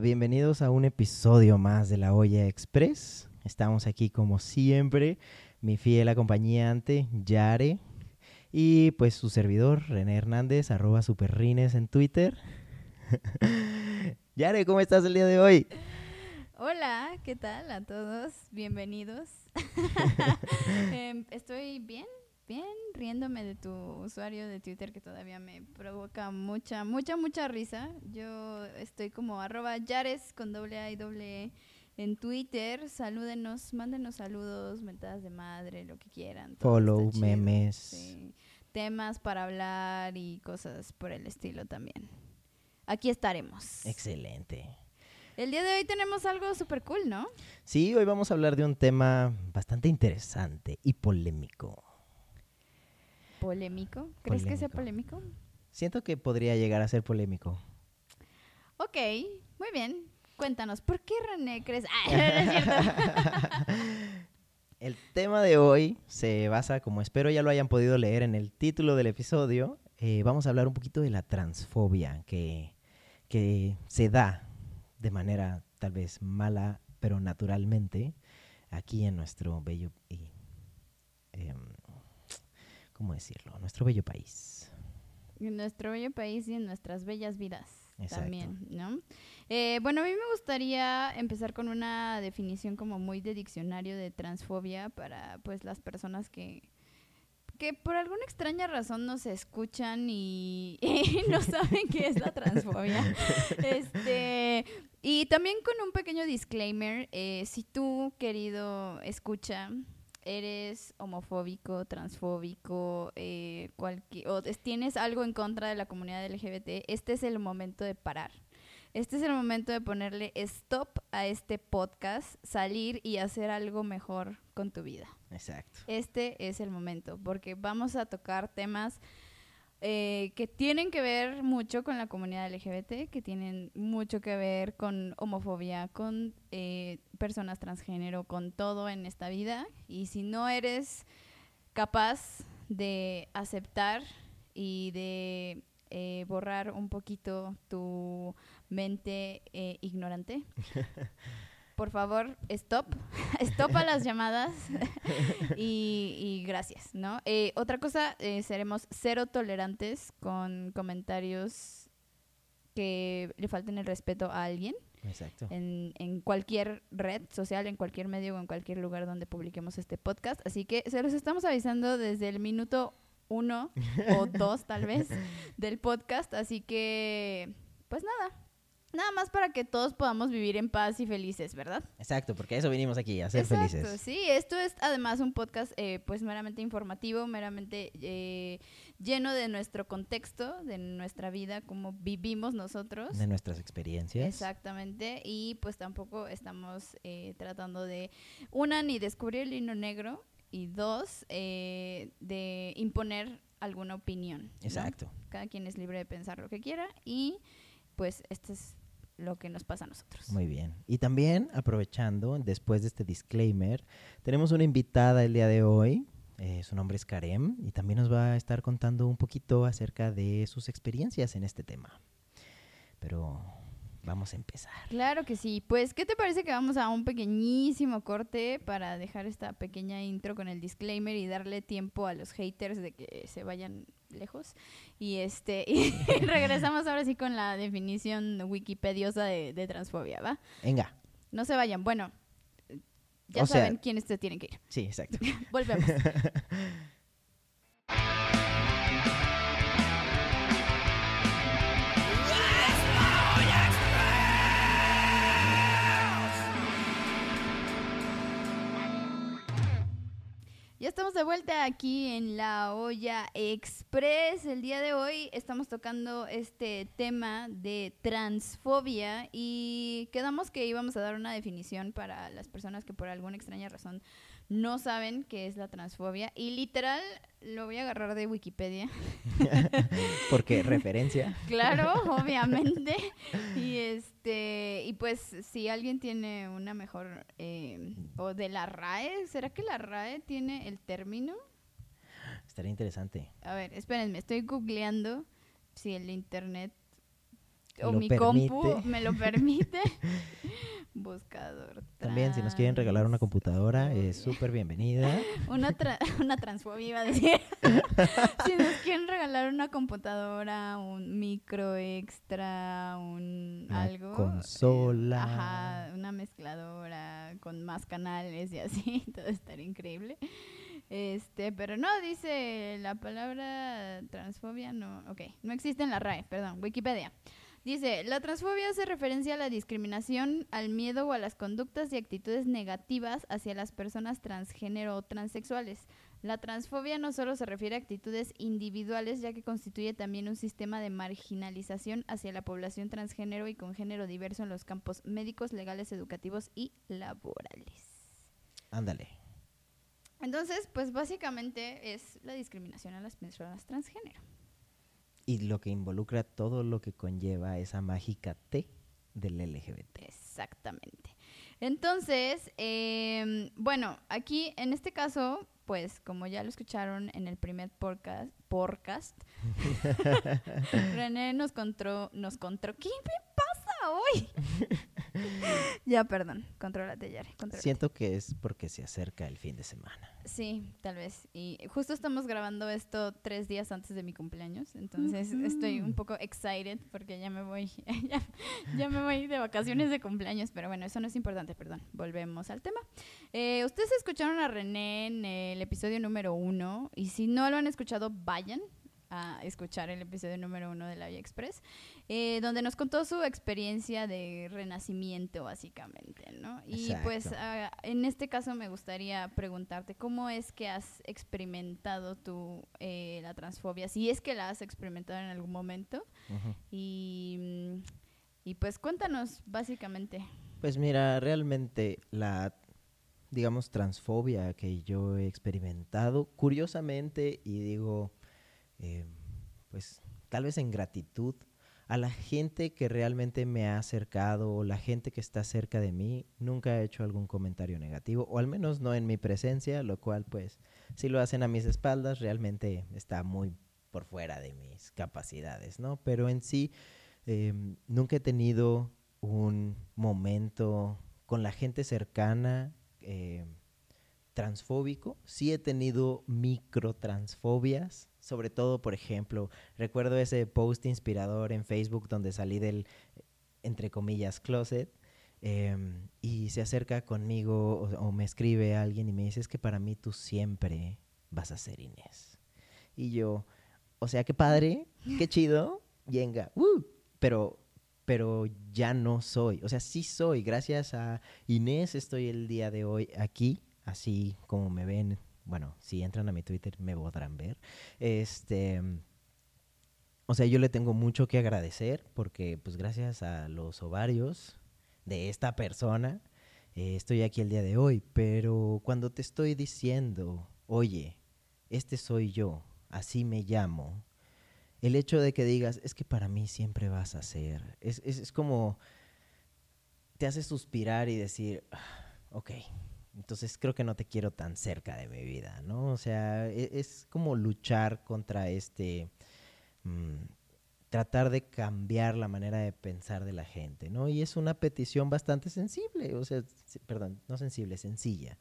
Bienvenidos a un episodio más de La Olla Express. Estamos aquí como siempre, mi fiel acompañante, Yare, y pues su servidor, René Hernández, arroba superrines en Twitter. Yare, ¿cómo estás el día de hoy? Hola, ¿qué tal a todos? Bienvenidos. Em, estoy bien, bien, riéndome de tu usuario de Twitter que todavía me provoca mucha, mucha, mucha risa. Yo estoy como arroba Yares con doble A y doble E en Twitter. Salúdenos, mándenos saludos, mentadas de madre, lo que quieran. Follow, memes. Sí, Temas para hablar y cosas por el estilo también. Aquí estaremos. Excelente. El día de hoy tenemos algo súper cool, ¿no? Sí, hoy vamos a hablar de un tema bastante interesante y polémico. ¿Polémico? ¿Crees que sea polémico? Siento que podría llegar a ser polémico. Ok, muy bien. Cuéntanos, ¿por qué René crees? Ah, no es cierto. El tema de hoy se basa, como espero ya lo hayan podido leer en el título del episodio, eh, vamos a hablar un poquito de la transfobia que, que se da de manera tal vez mala, pero naturalmente, aquí en nuestro bello y, em, ¿cómo decirlo? Nuestro bello país. En nuestro bello país y en nuestras bellas vidas Exacto. también, ¿no? Eh, bueno, a mí me gustaría empezar con una definición como muy de diccionario de transfobia para pues las personas que que por alguna extraña razón nos escuchan y, y no saben qué es la transfobia. Este, y también con un pequeño disclaimer, eh, si tú, querido escucha, eres homofóbico, transfóbico, eh, cualqui- o es- tienes algo en contra de la comunidad LGBT, este es el momento de parar. Este es el momento de ponerle stop a este podcast, salir y hacer algo mejor con tu vida. Exacto. Este es el momento, porque vamos a tocar temas eh, que tienen que ver mucho con la comunidad LGBT, que tienen mucho que ver con homofobia, con eh, personas transgénero, con todo en esta vida. Y si no eres capaz de aceptar y de eh, borrar un poquito tu mente eh, ignorante, por favor, stop. Stop a las llamadas y, y gracias, ¿no? Eh, otra cosa, eh, seremos cero tolerantes con comentarios que le falten el respeto a alguien Exacto. en, en cualquier red social, en cualquier medio o en cualquier lugar donde publiquemos este podcast. Así que se los estamos avisando desde el minuto uno o dos, tal vez, del podcast. Así que, pues nada. Nada más para que todos podamos vivir en paz y felices, ¿verdad? Exacto, porque a eso vinimos aquí, a ser Exacto, felices. sí. Esto es además un podcast eh, pues meramente informativo, meramente eh, lleno de nuestro contexto, de nuestra vida, cómo vivimos nosotros. De nuestras experiencias. Exactamente, y pues tampoco estamos eh, tratando de, una, ni descubrir el hilo negro, y dos, eh, de imponer alguna opinión. ¿no? Exacto. Cada quien es libre de pensar lo que quiera, y pues este es lo que nos pasa a nosotros. Muy bien. Y también, aprovechando, después de este disclaimer, tenemos una invitada el día de hoy. eh, su nombre es Karem y también nos va a estar contando un poquito acerca de sus experiencias en este tema. Pero vamos a empezar. Claro que sí. Pues, ¿qué te parece que vamos a un pequeñísimo corte para dejar esta pequeña intro con el disclaimer y darle tiempo a los haters de que se vayan lejos? Y este y regresamos ahora sí con la definición wikipediosa de, de transfobia, ¿va? Venga. No se vayan. Bueno, ya O sea- saben quiénes se tienen que ir. Sí, exacto. Volvemos. Ya estamos de vuelta aquí en la olla express. El día de hoy estamos tocando este tema de transfobia y quedamos que íbamos a dar una definición para las personas que por alguna extraña razón no saben qué es la transfobia. Y literal, lo voy a agarrar de Wikipedia. Porque referencia. Claro, obviamente. Y este, y pues si alguien tiene una mejor eh, o de la RAE, ¿será que la RAE tiene el término? Estaría interesante. A ver, espérenme, estoy googleando si el internet o mi compu me lo permite. Buscador. También, si nos quieren regalar una computadora, es súper bienvenida. Una, tra- una transfobia iba a decir. si nos quieren regalar una computadora, un micro extra, un Una algo. eh, consola. ajá, una mezcladora con más canales y así, todo estaría increíble. Este, pero no, dice la palabra transfobia, no, ok, no existe en la RAE, perdón, Wikipedia. Dice, la transfobia hace referencia a la discriminación, al miedo o a las conductas y actitudes negativas hacia las personas transgénero o transexuales. La transfobia no solo se refiere a actitudes individuales, ya que constituye también un sistema de marginalización hacia la población transgénero y con género diverso en los campos médicos, legales, educativos y laborales. Ándale. Entonces, pues básicamente es la discriminación a las personas transgénero. Y lo que involucra todo lo que conlleva esa mágica T del LGBT. Exactamente. Entonces, em, bueno, aquí en este caso, pues como ya lo escucharon en el primer podcast, podcast René nos contó, nos contó, ¿qué me pasa hoy? ya, perdón, contrólate, Yare, contrólate. Siento que es porque se acerca el fin de semana. Sí, tal vez. Y justo estamos grabando esto tres días antes de mi cumpleaños, entonces estoy un poco excited porque ya me voy, ya, ya me voy de vacaciones de cumpleaños, pero bueno, eso no es importante, perdón. Volvemos al tema. Eh, Ustedes escucharon a René en el episodio número uno y si no lo han escuchado, vayan a escuchar el episodio número uno de la Vía Express, eh, donde nos contó su experiencia de renacimiento, básicamente, ¿no? Y pues ah, en este caso me gustaría preguntarte, ¿cómo es que has experimentado tú eh, la transfobia? Si es que la has experimentado en algún momento. Y, y pues cuéntanos, básicamente. Pues mira, realmente la, digamos, transfobia que yo he experimentado, curiosamente, y digo, eh, pues tal vez en gratitud a la gente que realmente me ha acercado o la gente que está cerca de mí, nunca ha hecho algún comentario negativo, o al menos no en mi presencia, lo cual pues si lo hacen a mis espaldas, realmente está muy por fuera de mis capacidades, ¿no? Pero en sí, eh, nunca he tenido un momento con la gente cercana eh, transfóbico. Sí he tenido microtransfobias, sobre todo, por ejemplo, recuerdo ese post inspirador en Facebook donde salí del, entre comillas, closet. em, y se acerca conmigo o, me escribe alguien y me dice, es que para mí tú siempre vas a ser Inés. Y yo, o sea, qué padre, qué chido, yenga, ¡uh! pero, pero ya no soy. O sea, sí soy. Gracias a Inés estoy el día de hoy aquí, así como me ven. Bueno, si entran a mi Twitter me podrán ver. Este, o sea, yo le tengo mucho que agradecer porque, pues, gracias a los ovarios de esta persona, eh, estoy aquí el día de hoy. Pero cuando te estoy diciendo, oye, este soy yo, así me llamo, el hecho de que digas, es que para mí siempre vas a ser, es, es, es como, te hace suspirar y decir, "Ah, ok, entonces creo que no te quiero tan cerca de mi vida, ¿no? O sea, e- es, como luchar contra este, mm, tratar de cambiar la manera de pensar de la gente, ¿no? Y es una petición bastante sensible, o sea, se- perdón, no sensible, sencilla.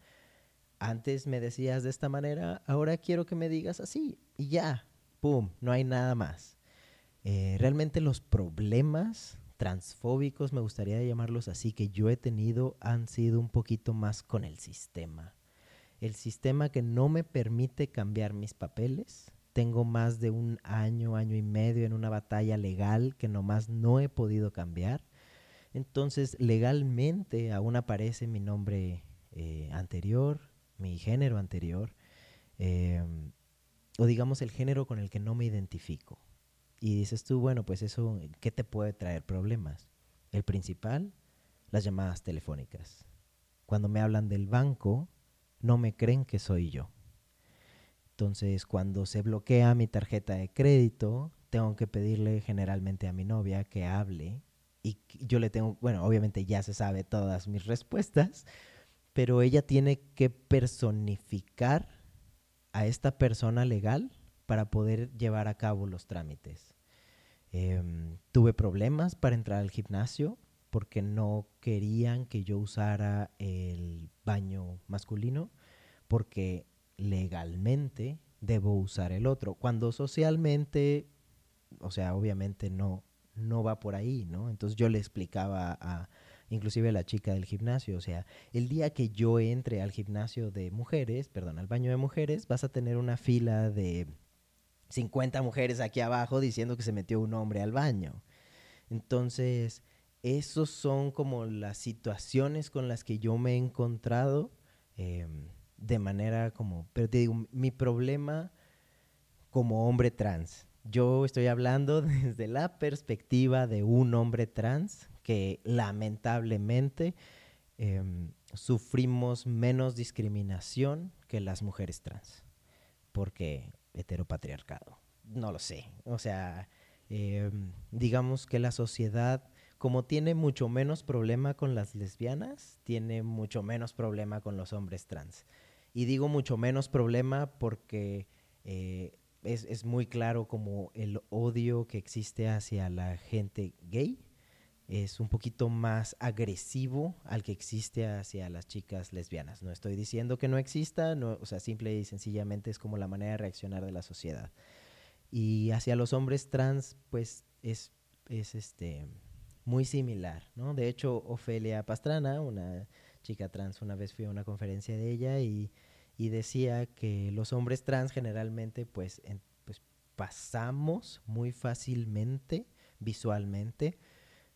Antes me decías de esta manera, ahora quiero que me digas así, y ya, ¡pum!, no hay nada más. Eh, realmente los problemas transfóbicos, me gustaría llamarlos así, que yo he tenido han sido un poquito más con el sistema. El sistema que no me permite cambiar mis papeles. Tengo más de un año, año y medio en una batalla legal que nomás no he podido cambiar. Entonces, legalmente aún aparece mi nombre eh, anterior, mi género anterior, eh, o digamos el género con el que no me identifico. Y dices tú, bueno, pues eso, ¿qué te puede traer problemas? El principal, las llamadas telefónicas. Cuando me hablan del banco, no me creen que soy yo. Entonces, cuando se bloquea mi tarjeta de crédito, tengo que pedirle generalmente a mi novia que hable y yo le tengo, bueno, obviamente ya se sabe todas mis respuestas, pero ella tiene que personificar a esta persona legal para poder llevar a cabo los trámites. Em, tuve problemas para entrar al gimnasio porque no querían que yo usara el baño masculino porque legalmente debo usar el otro. Cuando socialmente, o sea, obviamente no, no va por ahí, ¿no? Entonces yo le explicaba a, inclusive a la chica del gimnasio, o sea, el día que yo entre al gimnasio de mujeres, perdón, al baño de mujeres, vas a tener una fila de 50 mujeres aquí abajo diciendo que se metió un hombre al baño. Entonces, esos son como las situaciones con las que yo me he encontrado em, de manera como, pero te digo, mi problema como hombre trans. Yo estoy hablando desde la perspectiva de un hombre trans que lamentablemente em, sufrimos menos discriminación que las mujeres trans. Porque heteropatriarcado. No lo sé. O sea, em, digamos que la sociedad, como tiene mucho menos problema con las lesbianas, tiene mucho menos problema con los hombres trans. Y digo mucho menos problema porque eh, es, es, muy claro como el odio que existe hacia la gente gay es un poquito más agresivo al que existe hacia las chicas lesbianas. No estoy diciendo que no exista, no, o sea, simple y sencillamente es como la manera de reaccionar de la sociedad. Y hacia los hombres trans, pues es, es este, muy similar, ¿no? De hecho, Ofelia Pastrana, una chica trans, una vez fui a una conferencia de ella y, y decía que los hombres trans generalmente, pues, pues pasamos muy fácilmente visualmente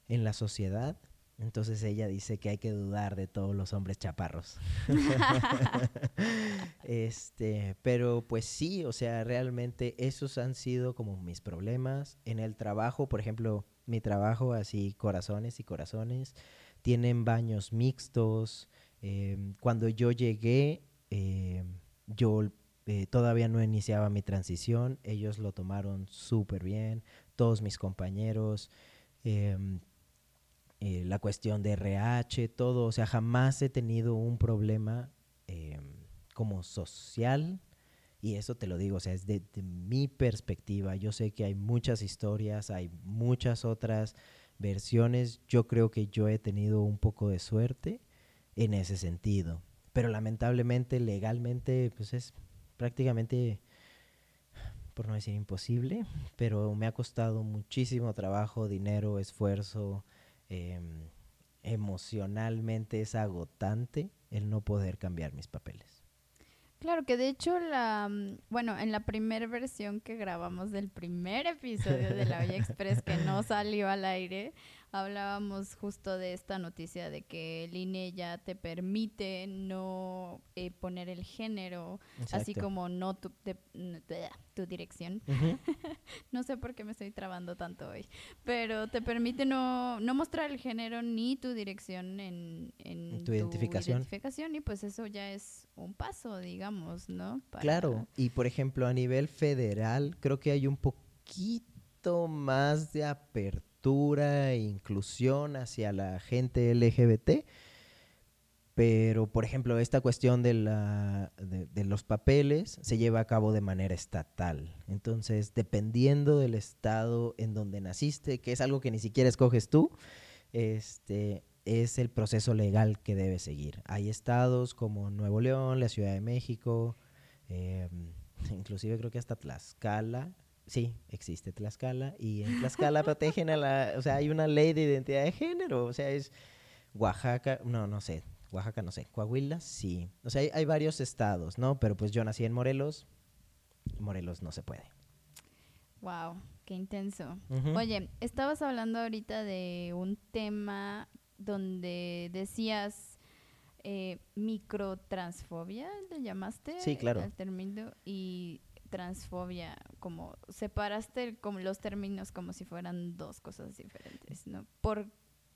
en la sociedad. Entonces ella dice que hay que dudar de todos los hombres chaparros. este, pero pues sí, o sea, realmente esos han sido como mis problemas en el trabajo, por ejemplo, mi trabajo así corazones y corazones tienen baños mixtos. Em, cuando yo llegué, em, yo eh, todavía no iniciaba mi transición, ellos lo tomaron súper bien, todos mis compañeros. Em, eh, la cuestión de RH, todo, o sea, jamás he tenido un problema eh, como social, y eso te lo digo, o sea, es de, mi perspectiva. Yo sé que hay muchas historias, hay muchas otras versiones. Yo creo que yo he tenido un poco de suerte en ese sentido. Pero lamentablemente, legalmente, pues es prácticamente, por no decir imposible, pero me ha costado muchísimo trabajo, dinero, esfuerzo, Em, emocionalmente es agotante el no poder cambiar mis papeles. Claro que de hecho la mm, bueno, en la primera versión que grabamos del primer episodio de La Vía Express que no salió al aire, hablábamos justo de esta noticia de que el INE ya te permite no eh, poner el género, así como no tu, tu dirección. no sé por qué me estoy trabando tanto hoy, pero te permite no, no mostrar el género ni tu dirección en, en tu, identificación. identificación. y pues eso ya es un paso, digamos, ¿no? Claro, y por ejemplo a nivel federal creo que hay un poquito más de apertura e inclusión hacia la gente LGBT. Pero, por ejemplo, esta cuestión de, los papeles se lleva a cabo de manera estatal. Entonces, dependiendo del estado en donde naciste, que es algo que ni siquiera escoges tú, este, es el proceso legal que debes seguir. Hay estados como Nuevo León, la Ciudad de México, em, inclusive creo que hasta Tlaxcala, Sí, existe Tlaxcala y en Tlaxcala protegen a la, o sea, hay una ley de identidad de género, o sea, es Oaxaca, no, no sé, Oaxaca no sé, Coahuila sí, o sea, hay, varios estados, ¿no? Pero pues yo nací en Morelos, Morelos no se puede. Wow, qué intenso. Oye, estabas hablando ahorita de un tema donde decías eh, microtransfobia, ¿le llamaste? Sí, claro. El término y transfobia, como separaste como los términos como si fueran dos cosas diferentes, ¿no? ¿Por,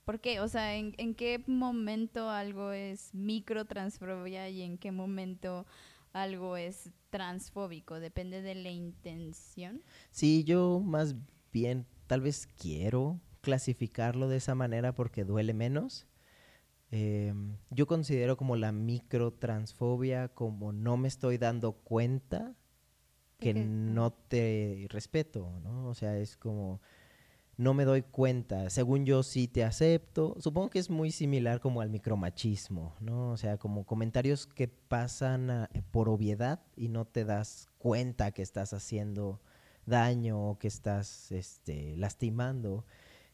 ¿por qué? O sea, ¿en, ¿en, qué momento algo es microtransfobia y en qué momento algo es transfóbico? ¿Depende de la intención? Sí, yo más bien tal vez quiero clasificarlo de esa manera porque duele menos. Em, yo considero como la microtransfobia como no me estoy dando cuenta que no te respeto, ¿no? O sea, es como no me doy cuenta. Según yo sí te acepto. Supongo que es muy similar como al micromachismo, ¿no? O sea, como comentarios que pasan a- por obviedad y no te das cuenta que estás haciendo daño o que estás este, lastimando.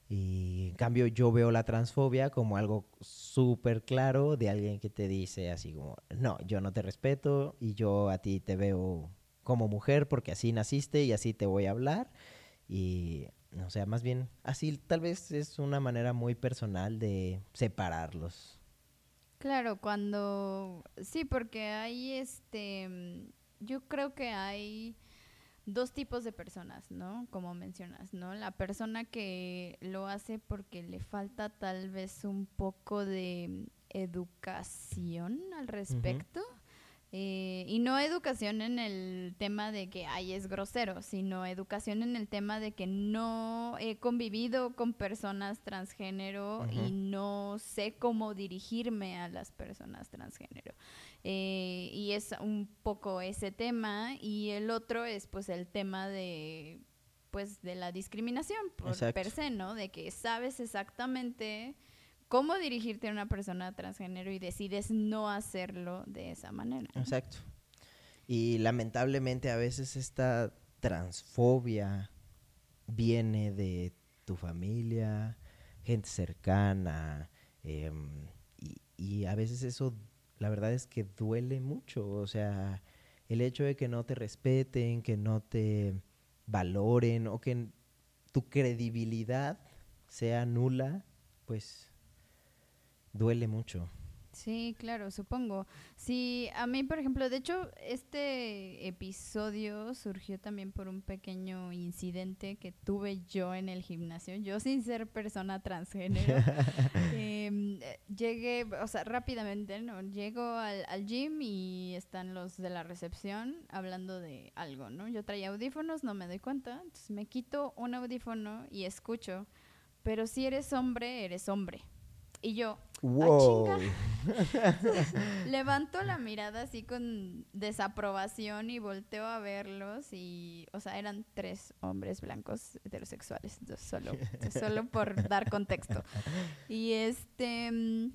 Y en cambio yo veo la transfobia como algo súper claro de alguien que te dice así como, no, yo no te respeto y yo a ti te veo como mujer porque así naciste y así te voy a hablar. Y, o sea, más bien, así tal vez es una manera muy personal de separarlos. Claro, cuando sí, porque hay este mm, yo creo que hay dos tipos de personas, ¿no? Como mencionas, ¿no? La persona que lo hace porque le falta tal vez un poco de educación al respecto. Eh, y no educación en el tema de que ay es grosero, sino educación en el tema de que no he convivido con personas transgénero y no sé cómo dirigirme a las personas transgénero. Eh, y es un poco ese tema. Y el otro es pues el tema de pues de la discriminación por Exacto. per se, ¿no? De que sabes exactamente cómo dirigirte a una persona transgénero y decides no hacerlo de esa manera. Exacto. Y lamentablemente a veces esta transfobia viene de tu familia, gente cercana, em, y a veces eso, la verdad es que duele mucho. O sea, el hecho de que no te respeten, que no te valoren o que tu credibilidad sea nula, pues duele mucho. Sí, claro, supongo. Sí, a mí, por ejemplo, de hecho, este episodio surgió también por un pequeño incidente que tuve yo en el gimnasio. Yo, sin ser persona transgénero, em, eh, llegué, o sea, rápidamente, ¿no? Llego al, al gym y están los de la recepción hablando de algo, ¿no? Yo traía audífonos, no me doy cuenta, entonces me quito un audífono y escucho, pero si eres hombre, eres hombre. Y yo, ¡Wow! Levanto la mirada así con desaprobación y volteo a verlos y, o sea, eran tres hombres blancos heterosexuales, solo, solo por dar contexto. Y este, mm,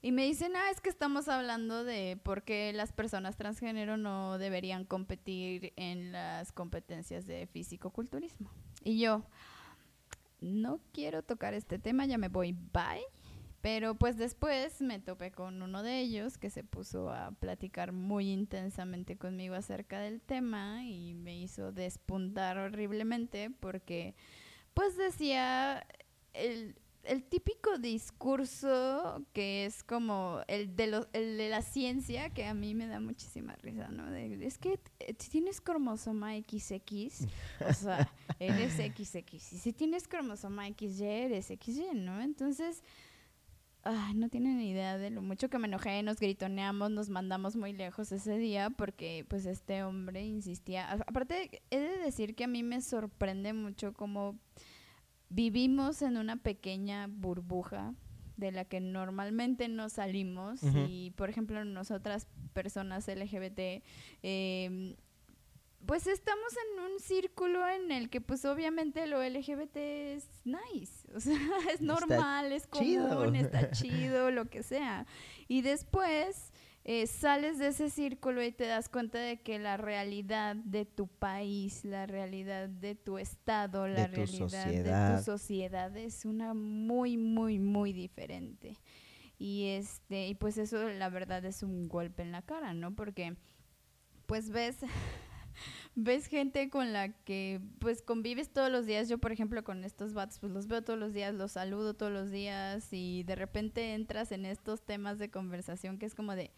y me dicen, ah, es que estamos hablando de por qué las personas transgénero no deberían competir en las competencias de físico-culturismo. Y yo, no quiero tocar este tema, ya me voy, bye. Pero pues después me topé con uno de ellos que se puso a platicar muy intensamente conmigo acerca del tema y me hizo despuntar horriblemente porque pues decía el, el típico discurso que es como el de, lo- el de la ciencia que a mí me da muchísima risa, ¿no? De- es que eh, si tienes cromosoma XX, o sea, eres XX. Y si tienes cromosoma XY, eres XY, ¿no? Entonces, ay, no tienen ni idea de lo mucho que me enojé, nos gritoneamos, nos mandamos muy lejos ese día porque pues este hombre insistía. Aparte, he de decir que a mí me sorprende mucho cómo vivimos en una pequeña burbuja de la que normalmente no salimos y por ejemplo nosotras personas LGBT eh, pues estamos en un círculo en el que pues obviamente lo LGBT es nice, o sea, es Está normal, es chido. común, está chido, lo que sea. Y después eh, sales de ese círculo y te das cuenta de que la realidad de tu país, la realidad de tu estado, la De realidad de tu sociedad es una muy, muy, muy diferente. Y este, y pues eso la verdad es un golpe en la cara, ¿no? Porque pues ves ves gente con la que pues convives todos los días. Yo, por ejemplo, con estos vatos, pues los veo todos los días, los saludo todos los días y de repente entras en estos temas de conversación que es como de,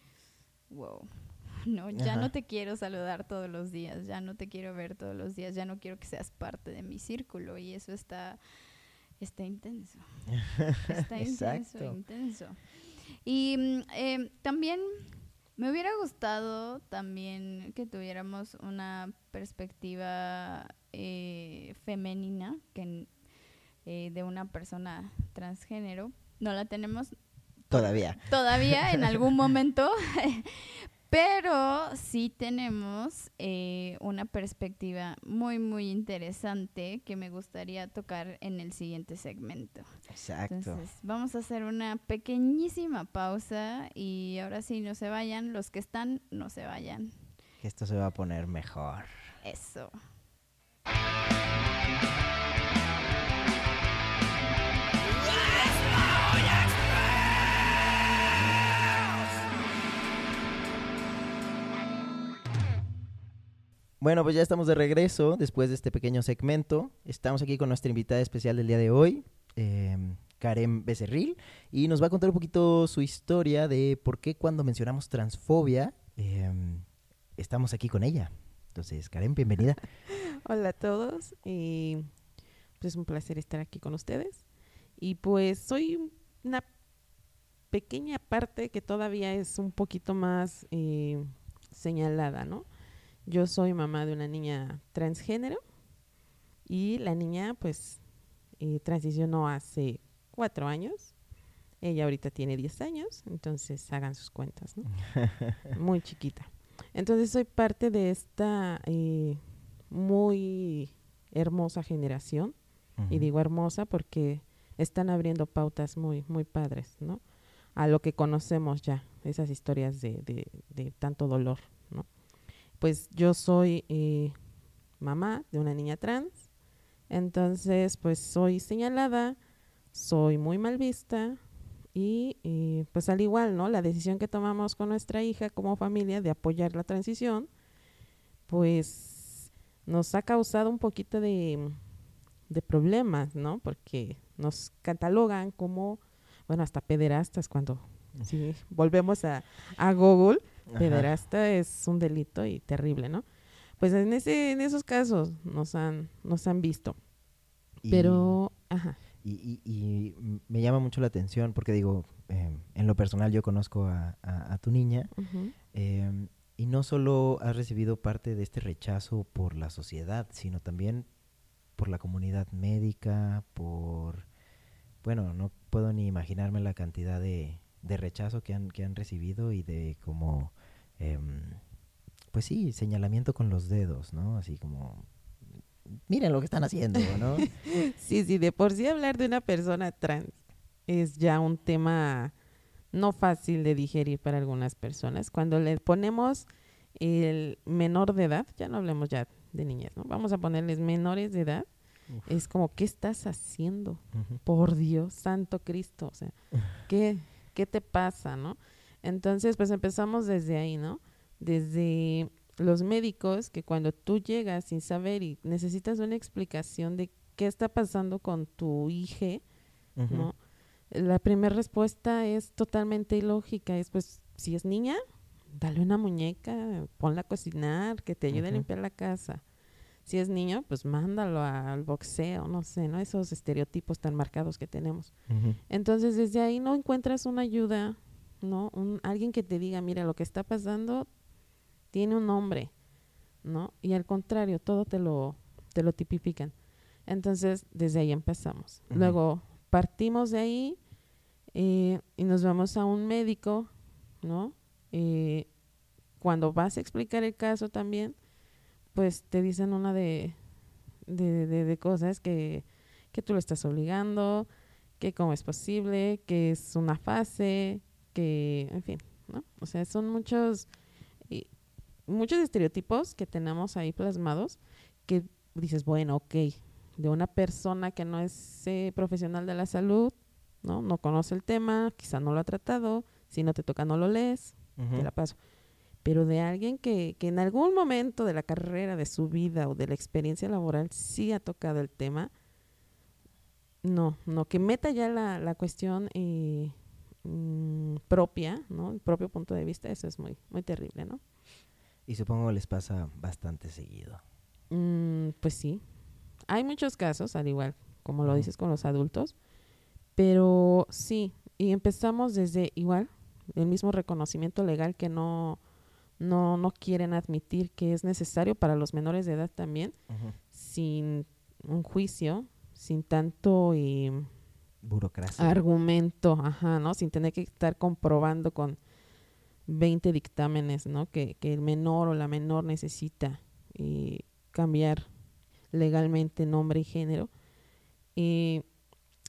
wow, no, ya Ajá. no te quiero saludar todos los días, ya no te quiero ver todos los días, ya no quiero que seas parte de mi círculo y eso está, está intenso. Está intenso, intenso. Y mm, em, también me hubiera gustado también que tuviéramos una perspectiva eh, femenina que, eh, de una persona transgénero. No la tenemos Todavía. todavía en algún momento. Pero sí tenemos eh, una perspectiva muy, muy interesante que me gustaría tocar en el siguiente segmento. Exacto. Entonces, vamos a hacer una pequeñísima pausa y ahora sí, no se vayan. Los que están, no se vayan. Que esto se va a poner mejor. Eso. Bueno, pues ya estamos de regreso después de este pequeño segmento. Estamos aquí con nuestra invitada especial del día de hoy, eh, Karen Becerril, y nos va a contar un poquito su historia de por qué cuando mencionamos transfobia eh, estamos aquí con ella. Entonces, Karen, bienvenida. Hola a todos, y pues es un placer estar aquí con ustedes. Y pues soy una pequeña parte que todavía es un poquito más eh, señalada, ¿no? Yo soy mamá de una niña transgénero y la niña pues eh, transicionó hace cuatro años. Ella ahorita tiene 10 años, entonces hagan sus cuentas, ¿no? Muy chiquita. Entonces soy parte de esta eh, muy hermosa generación. Y digo hermosa porque están abriendo pautas muy, muy padres, ¿no? A lo que conocemos ya, esas historias de, de, de tanto dolor, ¿no? Pues yo soy eh, mamá de una niña trans, entonces pues soy señalada, soy muy mal vista y eh, pues al igual, ¿no? La decisión que tomamos con nuestra hija como familia de apoyar la transición, pues nos ha causado un poquito de, de problemas, ¿no? Porque nos catalogan como, bueno, hasta pederastas cuando sí, volvemos a, a Google, Ajá. pederasta es un delito y terrible, ¿no? Pues en ese, en esos casos nos han, nos han visto. Y- Pero, ajá. Y, y- me llama mucho la atención porque digo, eh, en lo personal yo conozco a, a- a tu niña eh, y no solo has recibido parte de este rechazo por la sociedad, sino también por la comunidad médica, por, bueno, no puedo ni imaginarme la cantidad de, de rechazo que han, que han recibido y de como, em, pues sí, señalamiento con los dedos, ¿no? Así como, miren lo que están haciendo, ¿no? Sí, sí, de por sí hablar de una persona trans es ya un tema no fácil de digerir para algunas personas. Cuando le ponemos el menor de edad, ya no hablemos ya de niñas, ¿no? Vamos a ponerles menores de edad, Uf. es como, ¿qué estás haciendo? Por Dios, Santo Cristo, o sea, ¿qué, qué te pasa, no? Entonces, pues empezamos desde ahí, ¿no? Desde los médicos, que cuando tú llegas sin saber y necesitas una explicación de qué está pasando con tu hija. ¿no? La primera respuesta es totalmente ilógica, es pues, si es niña, dale una muñeca, ponla a cocinar, que te ayude a limpiar la casa. Si es niño, pues mándalo al boxeo, no sé, ¿no? Esos estereotipos tan marcados que tenemos. Entonces, desde ahí no encuentras una ayuda, ¿no? Un, alguien que te diga, mira, lo que está pasando tiene un nombre, ¿no? Y al contrario, todo te lo, te lo tipifican. Entonces, desde ahí empezamos. Luego, partimos de ahí eh, y nos vamos a un médico, ¿no? Eh, cuando vas a explicar el caso también, pues te dicen una de, de, de- de cosas que, que tú lo estás obligando, que cómo es posible, que es una fase, que, en fin, ¿no? O sea, son muchos, muchos estereotipos que tenemos ahí plasmados que dices, bueno, ok, de una persona que no es eh, profesional de la salud, ¿no? No conoce el tema, quizá no lo ha tratado, si no te toca no lo lees, te la paso. Pero de alguien que, que en algún momento de la carrera, de su vida o de la experiencia laboral sí ha tocado el tema, no, no, que meta ya la, la cuestión eh, mm, propia, ¿no? El propio punto de vista, eso es muy, muy terrible, ¿no? Y supongo que les pasa bastante seguido. Mm, pues sí. Hay muchos casos, al igual como lo dices con los adultos, pero sí, y empezamos desde igual, el mismo reconocimiento legal que no, no, no quieren admitir que es necesario para los menores de edad también, sin un juicio, sin tanto eh, Burocracia. argumento, ajá, ¿no? Sin tener que estar comprobando con 20 dictámenes, ¿no? Que, que el menor o la menor necesita eh, cambiar legalmente nombre y género. Eh,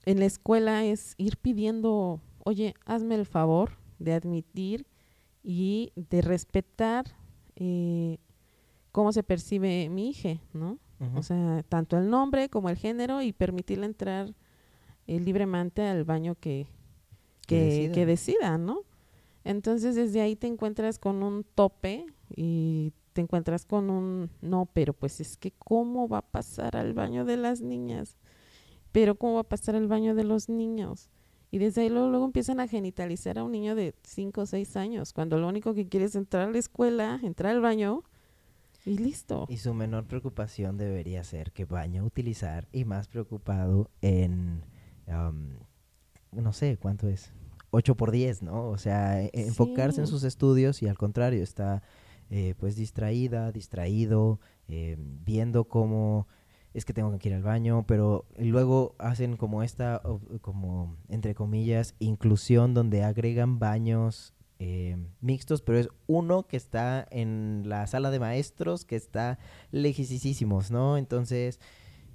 en la escuela es ir pidiendo, oye, hazme el favor de admitir y de respetar eh, cómo se percibe mi hija, ¿no? O sea, tanto el nombre como el género y permitirle entrar eh, libremente al baño que, Que que, decida. que decida, ¿no? Entonces desde ahí te encuentras con un tope y te encuentras con un no, pero pues es que cómo va a pasar al baño de las niñas, pero cómo va a pasar al baño de los niños. Y desde ahí luego, luego empiezan a genitalizar a un niño de 5 o 6 años, cuando lo único que quiere es entrar a la escuela, entrar al baño y listo. Y su menor preocupación debería ser qué baño utilizar y más preocupado en, no sé, ¿cuánto es? 8 por 10, ¿no? O sea, e- enfocarse en sus estudios y al contrario, está eh, pues distraída, distraído, eh, viendo cómo es que tengo que ir al baño, pero luego hacen como esta, como entre comillas, inclusión donde agregan baños eh, mixtos, pero es uno que está en la sala de maestros, que está lejísimos, ¿no? Entonces,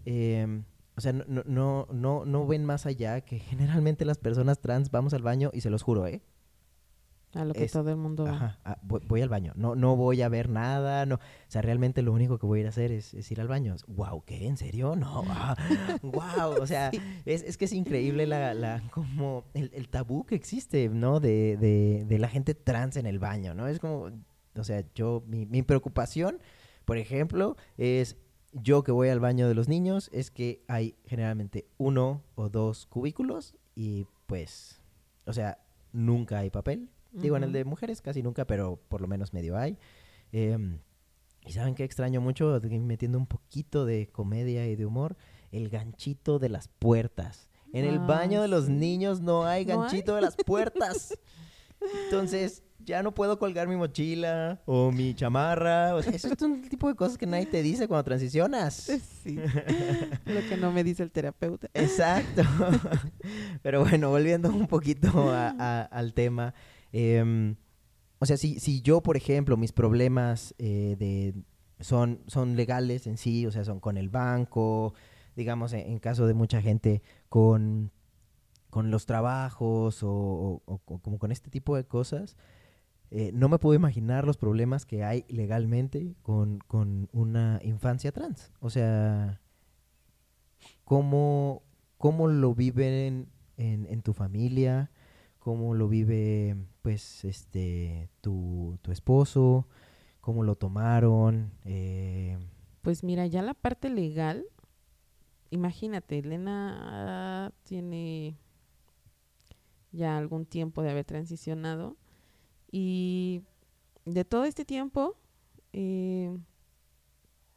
em, o sea, no, no, no, no, ven más allá que generalmente las personas trans vamos al baño y se los juro, ¿eh? A lo que es- todo el mundo... Ajá, ah, voy, voy al baño. No, no voy a ver nada, no. O sea, realmente lo único que voy a ir a hacer es, es ir al baño. Wow, ¿qué? ¿En serio? No. wow. O sea, Sí. es, es que es increíble la, la como el, el tabú que existe, ¿no? De, de, de la gente trans en el baño, ¿no? Es como, o sea, yo, mi, mi preocupación, por ejemplo, es yo que voy al baño de los niños, es que hay generalmente uno o dos cubículos y pues, o sea, nunca hay papel. Digo, en el de mujeres casi nunca, pero por lo menos medio hay. Em, y saben qué extraño mucho, metiendo un poquito de comedia y de humor, el ganchito de las puertas. En el Ah, baño de los niños no hay ¿No hay? ganchito de las puertas. Entonces, ya no puedo colgar mi mochila o mi chamarra. O sea, eso es un tipo de cosas que nadie te dice cuando transicionas. Sí. Lo que no me dice el terapeuta. Exacto. Pero bueno, volviendo un poquito a- a- al tema. em, o sea, si, si yo, por ejemplo, mis problemas eh, de, son, son legales en sí, o sea, son con el banco, digamos, en, en caso de mucha gente, con, con los trabajos o- o- o como con este tipo de cosas, eh, no me puedo imaginar los problemas que hay legalmente con, con una infancia trans. O sea, cómo, cómo lo viven en, en tu familia, cómo lo vive pues este tu, tu esposo, cómo lo tomaron. eh, Pues mira, ya la parte legal, imagínate, Elena tiene ya algún tiempo de haber transicionado y de todo este tiempo eh,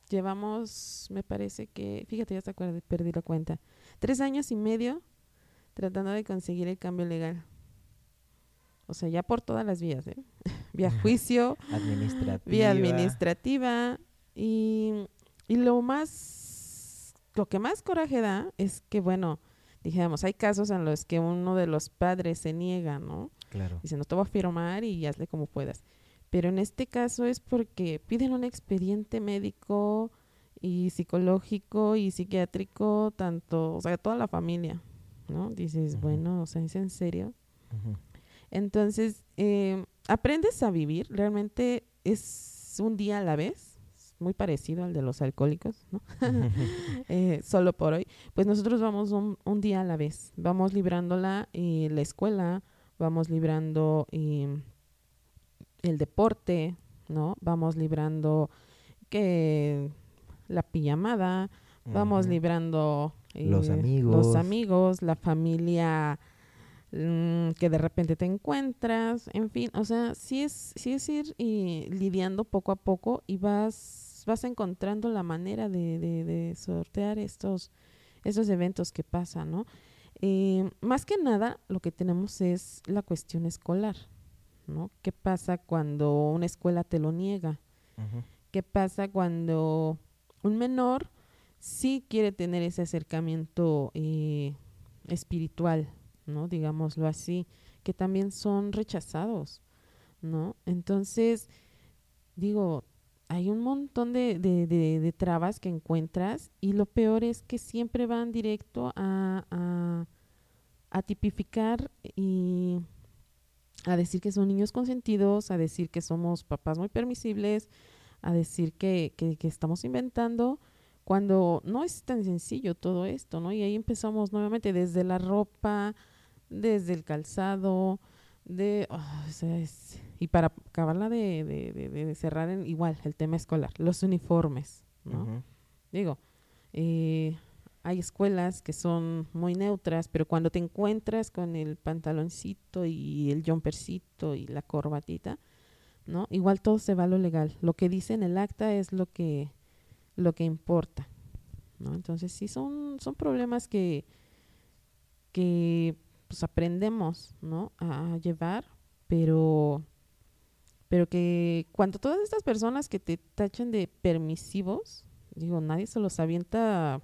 llevamos, me parece que, fíjate, ya te acuerdas, perdí la cuenta, tres años y medio tratando de conseguir el cambio legal. O sea, ya por todas las vías, ¿eh? Vía juicio, administrativa. vía administrativa y, y lo más lo que más coraje da es que bueno dijéramos hay casos en los que uno de los padres se niega no Claro. dice no te voy a firmar y hazle como puedas pero en este caso es porque piden un expediente médico y psicológico y psiquiátrico tanto o sea toda la familia no dices bueno o sea es en serio entonces, eh, aprendes a vivir, realmente es un día a la vez, muy parecido al de los alcohólicos, ¿no? Eh, solo por hoy. Pues nosotros vamos un, un día a la vez, vamos librándola eh, la escuela, vamos librando eh, el deporte, ¿no? Vamos librando que la pijamada, vamos librando Los eh, amigos. los amigos, la familia mm, que de repente te encuentras, en fin, o sea, sí es, sí es ir y lidiando poco a poco y vas, vas encontrando la manera de, de, de sortear estos, estos eventos que pasan, ¿no? Eh, más que nada, lo que tenemos es la cuestión escolar, ¿no? ¿Qué pasa cuando una escuela te lo niega? Ujú. ¿Qué pasa cuando un menor sí quiere tener ese acercamiento eh, espiritual, ¿no? Digámoslo así, que también son rechazados, ¿no? Entonces, digo, hay un montón de, de, de, trabas que encuentras y lo peor es que siempre van directo a, a, tipificar y a decir que son niños consentidos, a decir que somos papás muy permisibles, a decir que, que, estamos inventando, cuando no es tan sencillo todo esto, ¿no? Y ahí empezamos nuevamente desde la ropa, desde el calzado, de... Ah, y para acabarla de, de, de, cerrar en igual el tema escolar, los uniformes, ¿no? Digo, eh, hay escuelas que son muy neutras, pero cuando te encuentras con el pantaloncito y el jumpercito y la corbatita, ¿no? Igual todo se va a lo legal. Lo que dice en el acta es lo que, lo que importa, ¿no? Entonces sí son, son problemas que, que pues aprendemos, ¿no? A, llevar, pero, pero que cuando todas estas personas que te tachen de permisivos, digo, nadie se los avienta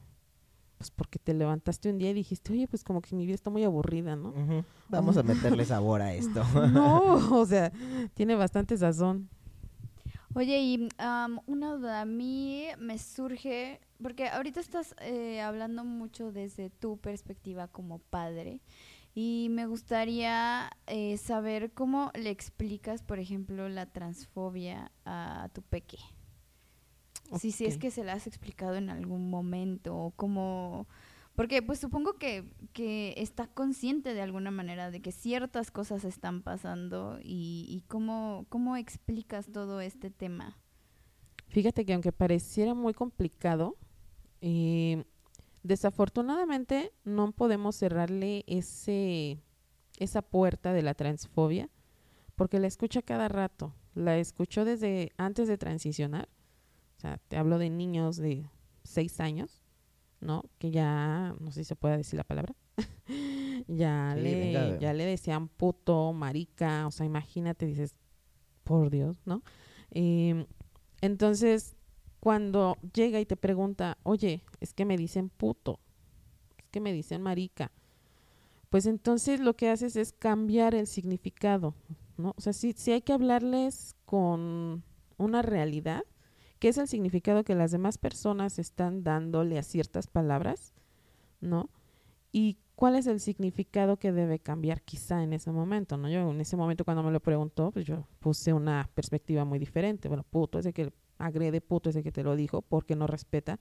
pues porque te levantaste un día y dijiste, oye, pues como que mi vida está muy aburrida, ¿no? Vamos a meterle sabor a esto. no, o sea, tiene bastante sazón. Oye, y una duda, a mí me surge, porque ahorita estás eh, hablando mucho desde tu perspectiva como padre, y me gustaría eh, saber cómo le explicas, por ejemplo, la transfobia a tu peque. Si, es que se la has explicado en algún momento o cómo... Porque pues supongo que, que, está consciente de alguna manera de que ciertas cosas están pasando y, y cómo, cómo explicas todo este tema. Fíjate que aunque pareciera muy complicado, eh, desafortunadamente no podemos cerrarle ese, esa puerta de la transfobia porque la escucha cada rato. La escuchó desde antes de transicionar o sea, te hablo de niños de seis años, ¿no? Que ya, no sé si se puede decir la palabra, ya, le, ya le decían puto, marica, o sea, imagínate, dices, por Dios, ¿no? Em, entonces, cuando llega y te pregunta, oye, es que me dicen puto, es que me dicen marica, pues entonces lo que haces es cambiar el significado, ¿no? O sea, sí, sí hay que hablarles con una realidad qué es el significado que las demás personas están dándole a ciertas palabras, ¿no? Y cuál es el significado que debe cambiar quizá en ese momento, ¿no? Yo en ese momento cuando me lo preguntó, pues yo puse una perspectiva muy diferente. Bueno, puto es el que agrede, puto es el que te lo dijo porque no respeta,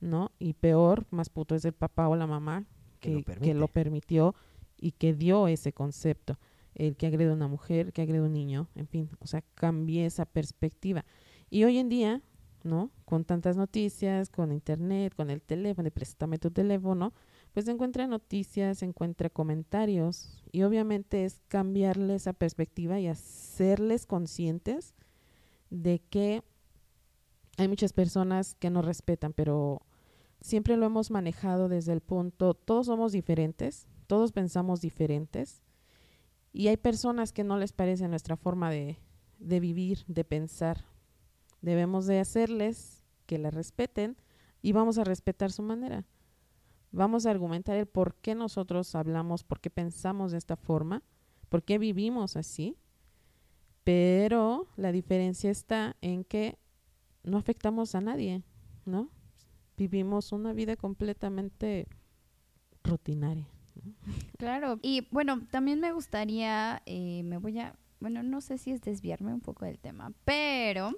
¿no? Y peor, más puto es el papá o la mamá que, que, lo, permitió y que dio ese concepto. El que agrede a una mujer, que agrede a un niño, en fin, o sea, cambié esa perspectiva. Y hoy en día, ¿no? Con tantas noticias, con internet, con el teléfono, de préstame tu teléfono, pues se encuentra noticias, se encuentra comentarios y obviamente es cambiarle esa perspectiva y hacerles conscientes de que hay muchas personas que no respetan, pero siempre lo hemos manejado desde el punto, todos somos diferentes, todos pensamos diferentes y hay personas que no les parece nuestra forma de, de vivir, de pensar, Debemos de hacerles que la respeten y vamos a respetar su manera. Vamos a argumentar el por qué nosotros hablamos, por qué pensamos de esta forma, por qué vivimos así. Pero la diferencia está en que no afectamos a nadie, ¿no? Vivimos una vida completamente rutinaria. Claro, y bueno, también me gustaría, eh, me voy a, bueno, no sé si es desviarme un poco del tema, pero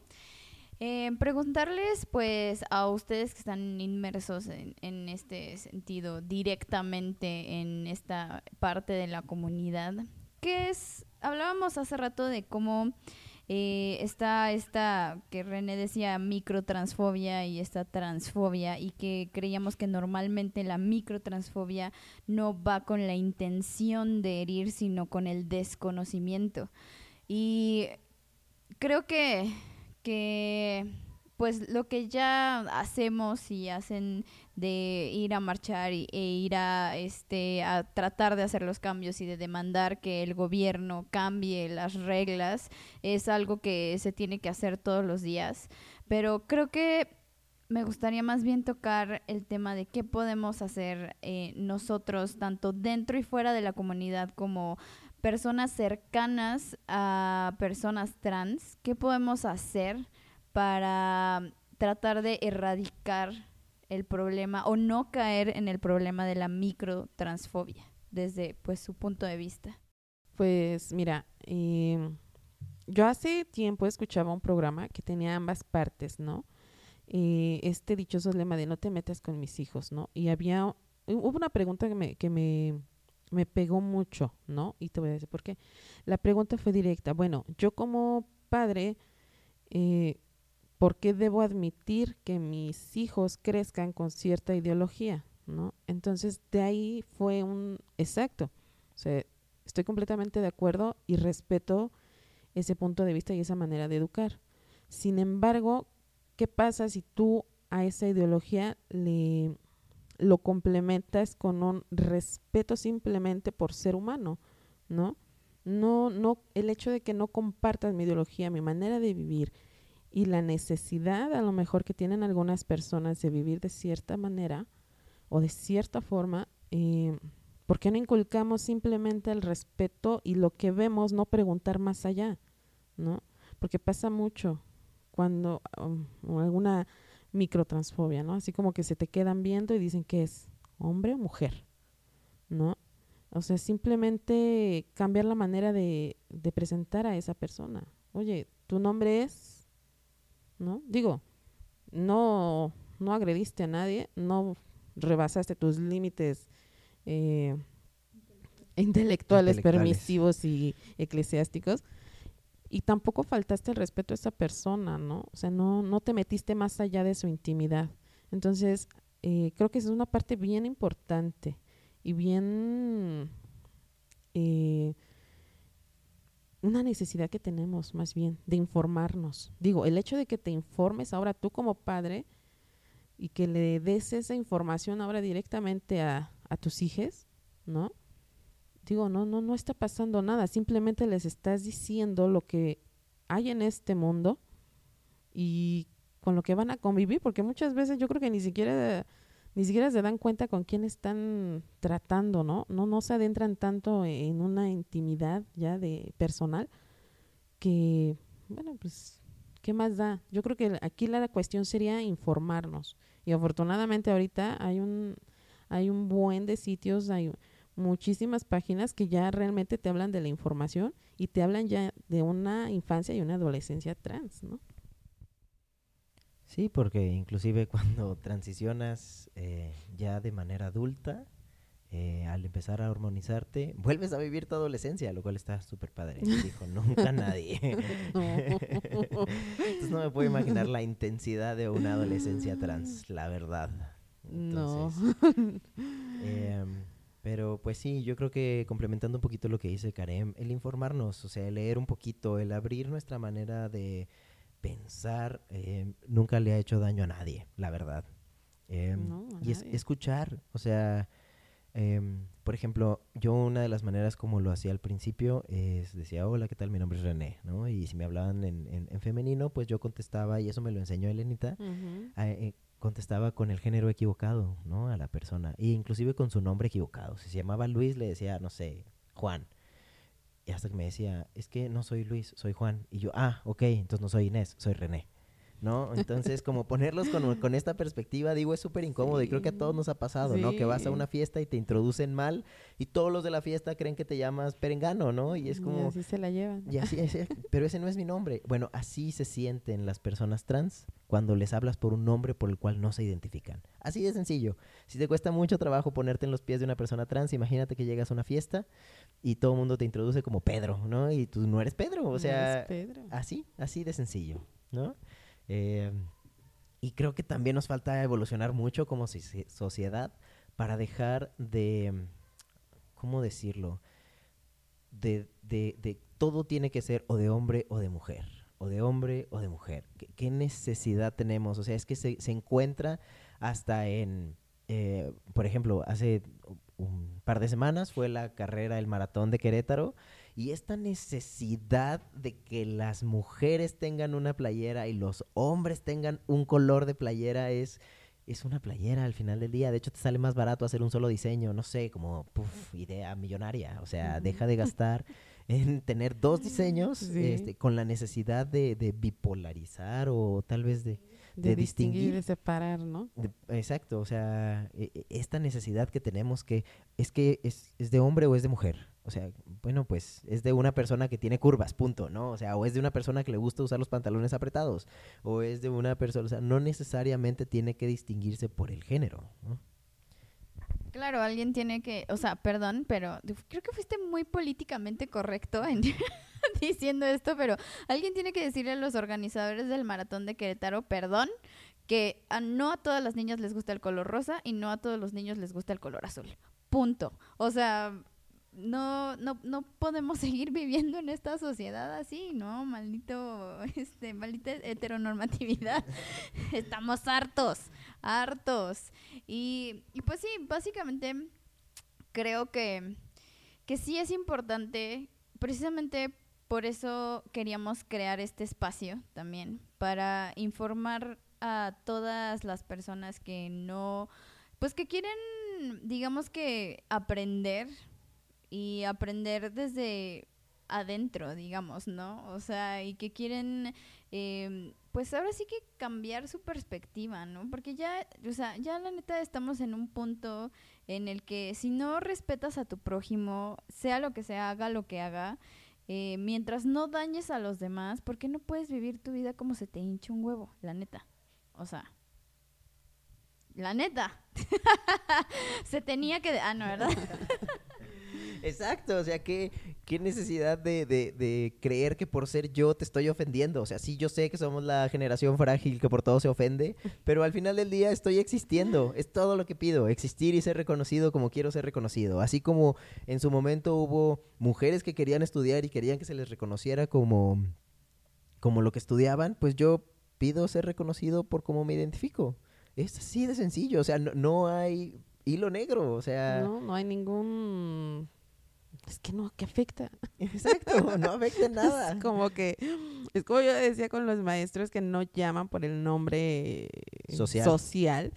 eh, preguntarles, pues, a ustedes que están inmersos en, en, este sentido directamente en esta parte de la comunidad, ¿qué es? Hablábamos hace rato de cómo eh, está esta que René decía microtransfobia y esta transfobia y que creíamos que normalmente la microtransfobia no va con la intención de herir, sino con el desconocimiento. Y creo que que pues lo que ya hacemos y hacen de ir a marchar y, e ir a este a tratar de hacer los cambios y de demandar que el gobierno cambie las reglas es algo que se tiene que hacer todos los días. Pero creo que me gustaría más bien tocar el tema de qué podemos hacer eh, nosotros tanto dentro y fuera de la comunidad como personas cercanas a personas trans, ¿qué podemos hacer para tratar de erradicar el problema o no caer en el problema de la microtransfobia desde pues su punto de vista? Pues mira, eh, yo hace tiempo escuchaba un programa que tenía ambas partes, ¿no? Eh, este dichoso lema de no te metas con mis hijos, ¿no? Y había, hubo una pregunta que me, que me, me pegó mucho, ¿no? Y te voy a decir por qué. La pregunta fue directa. Bueno, yo como padre, eh, ¿por qué debo admitir que mis hijos crezcan con cierta ideología? ¿no? Entonces, de ahí fue un exacto. Estoy completamente de acuerdo y respeto ese punto de vista y esa manera de educar. Sin embargo, ¿qué pasa si tú a esa ideología le lo complementas con un respeto simplemente por ser humano, ¿no? No, no, el hecho de que no compartas mi ideología, mi manera de vivir y la necesidad a lo mejor que tienen algunas personas de vivir de cierta manera o de cierta forma, eh, ¿por qué no inculcamos simplemente el respeto y lo que vemos no preguntar más allá, ¿no? Porque pasa mucho cuando um, alguna microtransfobia, ¿no? Así como que se te quedan viendo y dicen que es hombre o mujer, ¿no? O sea, simplemente cambiar la manera de, de presentar a esa persona. Oye, tu nombre es, ¿no? Digo, no, no agrediste a nadie, no rebasaste tus límites eh, intelectuales, permisivos y eclesiásticos, y tampoco faltaste el respeto a esa persona, ¿no? O sea, no, no te metiste más allá de su intimidad. Entonces, eh, creo que es una parte bien importante y bien eh, una necesidad que tenemos más bien de informarnos. Digo, el hecho de que te informes ahora tú como padre y que le des esa información ahora directamente a, a tus hijos, ¿no? digo, no, no, no está pasando nada, simplemente les estás diciendo lo que hay en este mundo y con lo que van a convivir, porque muchas veces yo creo que ni siquiera ni siquiera se dan cuenta con quién están tratando, ¿no? No no se adentran tanto en una intimidad ya de personal que bueno, pues ¿qué más da? Yo creo que aquí la cuestión sería informarnos. Y afortunadamente ahorita hay un hay un buen de sitios, hay muchísimas páginas que ya realmente te hablan de la información y te hablan ya de una infancia y una adolescencia trans, ¿no? Sí, porque inclusive cuando transicionas eh, ya de manera adulta, eh, al empezar a hormonizarte, vuelves a vivir tu adolescencia, lo cual está súper padre. Dijo, nunca nadie. Entonces no me puedo imaginar la intensidad de una adolescencia trans, la verdad. no. Eh, pero pues sí, yo creo que complementando un poquito lo que dice Karem, el informarnos, o sea, el leer un poquito, el abrir nuestra manera de pensar, eh, nunca le ha hecho daño a nadie, la verdad. Em, y es escuchar, o sea, em, por ejemplo, yo una de las maneras como lo hacía al principio es decía, hola, ¿qué tal? Mi nombre es René, ¿no? Y si me hablaban en, en, femenino, pues yo contestaba, y eso me lo enseñó Elenita, contestaba con el género equivocado, ¿no? A la persona. E inclusive con su nombre equivocado. Si se llamaba Luis, le decía, no sé, Juan. Y hasta que me decía, es que no soy Luis, soy Juan. Y yo, ah, ok, entonces no soy Inés, soy René. ¿No? Entonces, como ponerlos con, con esta perspectiva, digo, es súper incómodo y creo que a todos nos ha pasado, ¿no? Que vas a una fiesta y te introducen mal y todos los de la fiesta creen que te llamas Perengano, ¿no? Y es como... Y así se la llevan. Y así es, pero ese no es mi nombre. Bueno, así se sienten las personas trans cuando les hablas por un nombre por el cual no se identifican. Así de sencillo. Si te cuesta mucho trabajo ponerte en los pies de una persona trans, imagínate que llegas a una fiesta y todo el mundo te introduce como Pedro, ¿no? Y tú no eres Pedro, o sea, así, así de sencillo, ¿no? Eh, y creo que también nos falta evolucionar mucho como sociedad para dejar de, ¿cómo decirlo? De, de, todo tiene que ser o de hombre o de mujer, o de hombre o de mujer. ¿Qué, necesidad tenemos? O sea, es que se, se encuentra hasta en, eh, por ejemplo, hace un par de semanas fue la carrera, el maratón de Querétaro, y esta necesidad de que las mujeres tengan una playera y los hombres tengan un color de playera es es una playera al final del día. De hecho, te sale más barato hacer un solo diseño, no sé, como idea millonaria. O sea, deja de gastar en tener dos diseños Sí. este, con la necesidad de, de bipolarizar o tal vez de, De, de distinguir, distinguir. de separar, ¿no? Exacto, o sea, e- e- esta necesidad que tenemos que es que es, es de hombre o es de mujer. O sea, bueno, pues es de una persona que tiene curvas, punto, ¿no? O sea, o es de una persona que le gusta usar los pantalones apretados, o es de una persona, o sea, no necesariamente tiene que distinguirse por el género, ¿no? Claro, alguien tiene que, o sea, perdón, pero creo que fuiste muy políticamente correcto en diciendo esto, pero alguien tiene que decirle a los organizadores del maratón de Querétaro, perdón, que a, no a todas las niñas les gusta el color rosa y no a todos los niños les gusta el color azul. Punto. O sea, no, no, no podemos seguir viviendo en esta sociedad así, ¿no? Maldito, este, maldita heteronormatividad. Estamos hartos, hartos. Y, y pues sí, básicamente creo que, que sí es importante, precisamente por eso queríamos crear este espacio también, para informar a todas las personas que no, pues que quieren, digamos que aprender y aprender desde adentro, digamos, ¿no? O sea, y que quieren, eh, pues ahora sí que cambiar su perspectiva, ¿no? Porque ya, o sea, ya la neta estamos en un punto en el que si no respetas a tu prójimo, sea lo que sea, haga lo que haga, eh, mientras no dañes a los demás, ¿por qué no puedes vivir tu vida como se te hincha un huevo? La neta. O sea, la neta. se tenía que... Ah, no, ¿verdad? Exacto, o sea, ¿qué, qué necesidad de, de- de creer que por ser yo te estoy ofendiendo? O sea, sí, yo sé que somos la generación frágil que por todo se ofende, pero al final del día estoy existiendo, es todo lo que pido, existir y ser reconocido como quiero ser reconocido. Así como en su momento hubo mujeres que querían estudiar y querían que se les reconociera como, como lo que estudiaban, pues yo pido ser reconocido por cómo me identifico. Es así de sencillo, o sea, no, no hay hilo negro, o sea... No, no hay ningún... Es que no, que afecta. Exacto, no afecta nada. Es como que, es como yo decía con los maestros que no llaman por el nombre Social. social.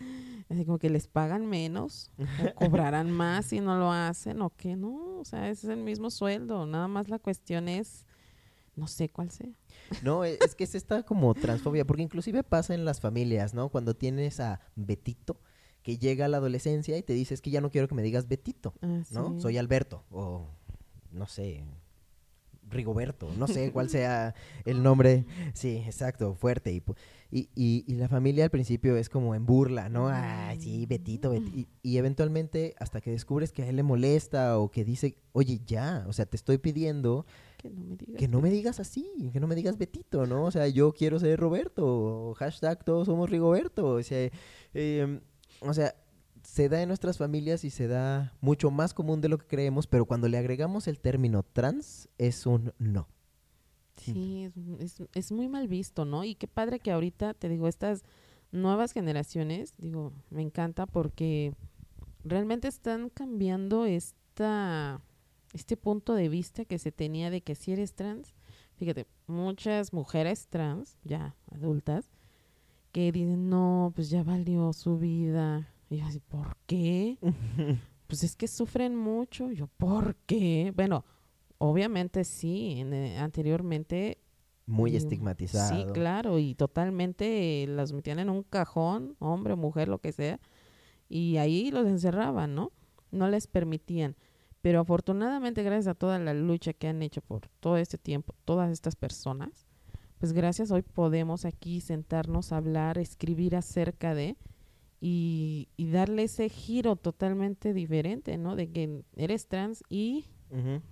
Así como que les pagan menos o cobrarán más si no lo hacen o que no. O sea, es el mismo sueldo. Nada más la cuestión es, no sé cuál sea. No, e- es que es esta como transfobia, porque inclusive pasa en las familias, ¿no? Cuando tienes a Betito que llega a la adolescencia y te dice, es que ya no quiero que me digas Betito, Ah, ¿no? sí. Soy Alberto, o no sé, Rigoberto, no sé cuál sea el nombre, sí, exacto, fuerte. Y, y, y, la familia al principio es como en burla, ¿no? Ay, sí, Betito, Bet-". Y, y eventualmente hasta que descubres que a él le molesta o que dice, oye, ya, o sea, te estoy pidiendo Que no me digas. que no me digas así, que no me digas Betito, ¿no? O sea, yo quiero ser Roberto, o hashtag todos somos Rigoberto, o sea, em, o sea, se da en nuestras familias y se da mucho más común de lo que creemos, pero cuando le agregamos el término trans, es un no. Sí, es, es, muy mal visto, ¿no? Y qué padre que ahorita, te digo, estas nuevas generaciones, digo, me encanta porque realmente están cambiando esta, este punto de vista que se tenía de que si eres trans, fíjate, muchas mujeres trans, ya adultas, que dicen, no, pues ya valió su vida. Y yo así, ¿por qué? Pues es que sufren mucho. Yo, ¿por qué? Bueno, obviamente sí, en, eh, anteriormente Muy y- estigmatizado. Sí, claro, y totalmente eh, las metían en un cajón, hombre, mujer, lo que sea, y ahí los encerraban, ¿no? No les permitían. Pero afortunadamente, gracias a toda la lucha que han hecho por todo este tiempo, todas estas personas, pues gracias hoy podemos aquí sentarnos a hablar, escribir acerca de y, y darle ese giro totalmente diferente, ¿no? De que eres trans y.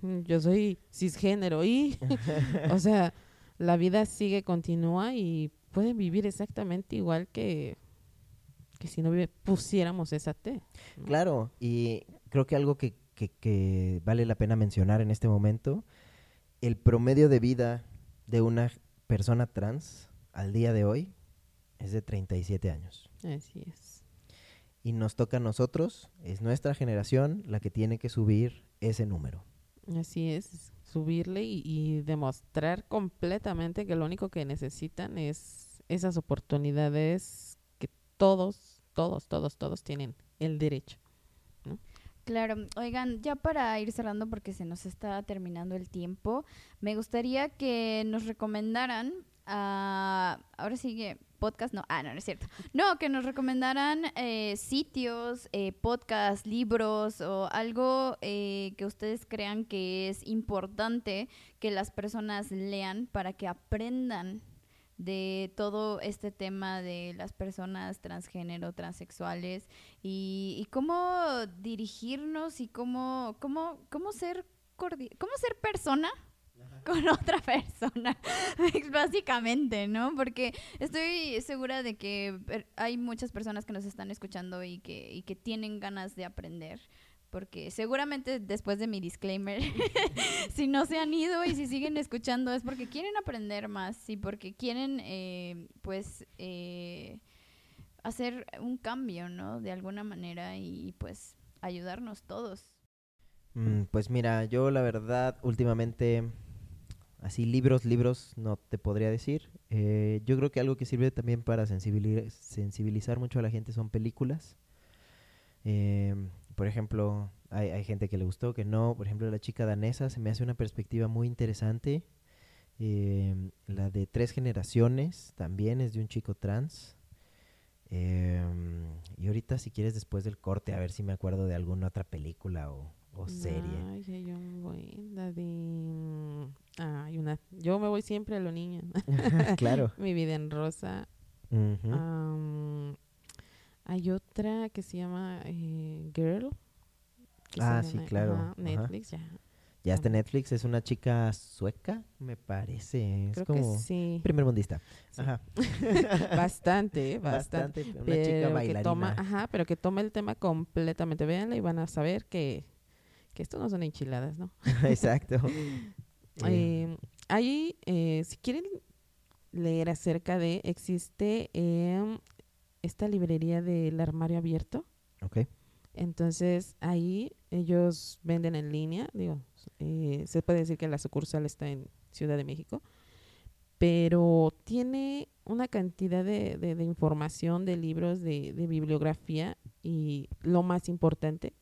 Mm, Yo soy cisgénero y, o sea, la vida sigue, continúa y pueden vivir exactamente igual que, que si no vive- pusiéramos esa T. ¿no? Claro, y creo que algo que, que- que vale la pena mencionar en este momento, el promedio de vida de una persona trans al día de hoy es de 37 años. Así es. Y nos toca a nosotros, es nuestra generación la que tiene que subir ese número. Así es, subirle y, y demostrar completamente que lo único que necesitan es esas oportunidades que todos todos, todos, todos tienen el derecho. Claro, oigan, ya para ir cerrando porque se nos está terminando el tiempo, me gustaría que nos recomendaran, ah, ahora sigue podcast, no, ah, no, no es cierto, no, que nos recomendaran eh, sitios, eh, podcasts, libros o algo eh, que ustedes crean que es importante que las personas lean para que aprendan de todo este tema de las personas transgénero, transexuales y, y cómo dirigirnos y cómo, cómo, cómo ser cómo ser persona con otra persona, básicamente, ¿no? Porque estoy segura de que hay muchas personas que nos están escuchando y que, y que tienen ganas de aprender porque seguramente después de mi disclaimer, si no se han ido y si siguen escuchando es porque quieren aprender más y porque quieren, eh, pues, eh, hacer un cambio, ¿no? De alguna manera y, pues ayudarnos todos. Mm, pues mira, yo la verdad últimamente, así libros, libros, no te podría decir. Eh, yo creo que algo que sirve también para sensibilizar mucho a la gente son películas. Eh, por ejemplo, hay, hay, gente que le gustó, que no. Por ejemplo, la chica danesa se me hace una perspectiva muy interesante. Eh, la de tres generaciones también es de un chico trans. Eh, y ahorita, si quieres, después del corte, a ver si me acuerdo de alguna otra película o, o serie. Ay, yo voy, la de... Ay, una... Yo me voy siempre a lo niño. claro. Mi vida en rosa. Hay otra que se llama eh, Girl. ah, sí, claro. Netflix, ya. Ya está Netflix, es una chica sueca, me parece. Es Creo como que sí. primer mundista. Sí. Ajá. bastante, bastante. Una pero chica que bailarina. toma, ajá, pero que toma el tema completamente. Véanla y van a saber que, que esto no son enchiladas, ¿no? Exacto. Eh, ahí, eh, si quieren leer acerca de, existe eh, esta librería del armario abierto. ok. Entonces ahí ellos venden en línea, digo, eh, se puede decir que la sucursal está en Ciudad de México, pero tiene una cantidad de, de, de información, de libros, de, de, bibliografía y lo más importante,